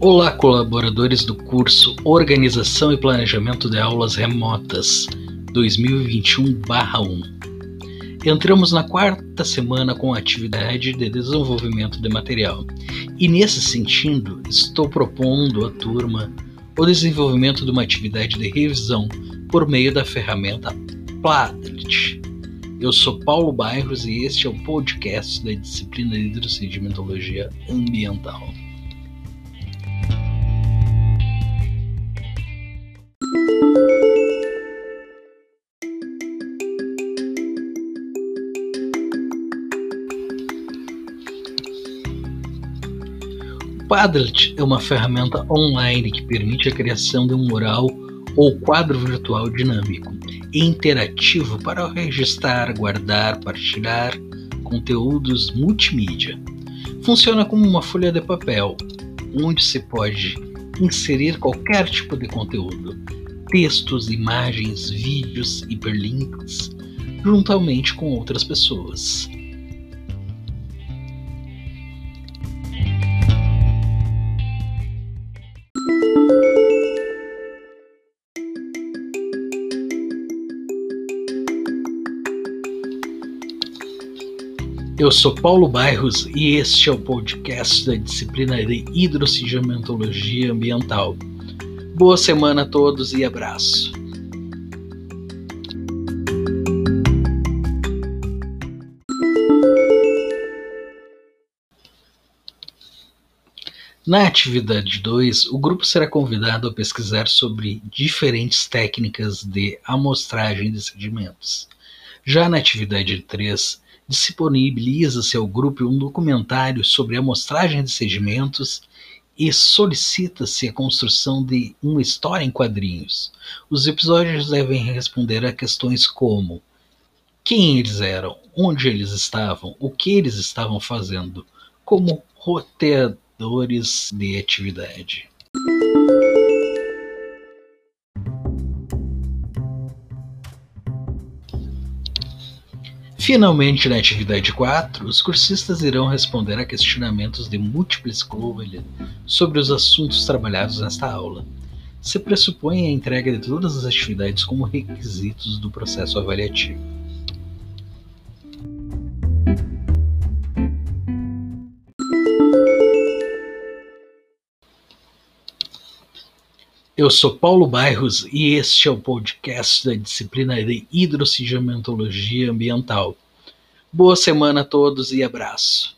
Olá, colaboradores do curso Organização e Planejamento de Aulas Remotas 2021-1. Entramos na quarta semana com a atividade de desenvolvimento de material, e nesse sentido, estou propondo à turma o desenvolvimento de uma atividade de revisão por meio da ferramenta Padlet. Eu sou Paulo Bairros e este é o podcast da disciplina de Ambiental. Padlet é uma ferramenta online que permite a criação de um mural ou quadro virtual dinâmico e interativo para registrar, guardar, partilhar conteúdos multimídia. Funciona como uma folha de papel, onde se pode inserir qualquer tipo de conteúdo, textos, imagens, vídeos, hiperlinks, juntamente com outras pessoas. Eu sou Paulo Bairros e este é o podcast da disciplina de Hidrossedimentologia Ambiental. Boa semana a todos e abraço. Na atividade 2, o grupo será convidado a pesquisar sobre diferentes técnicas de amostragem de sedimentos. Já na atividade 3, disponibiliza-se ao grupo um documentário sobre a amostragem de sedimentos e solicita-se a construção de uma história em quadrinhos. Os episódios devem responder a questões como quem eles eram, onde eles estavam, o que eles estavam fazendo, como roteadores de atividade. Finalmente, na atividade 4, os cursistas irão responder a questionamentos de múltipla escolha sobre os assuntos trabalhados nesta aula. Se pressupõe a entrega de todas as atividades como requisitos do processo avaliativo. Eu sou Paulo Bairros e este é o podcast da disciplina de Hidrossedimentologia Ambiental. Boa semana a todos e abraço.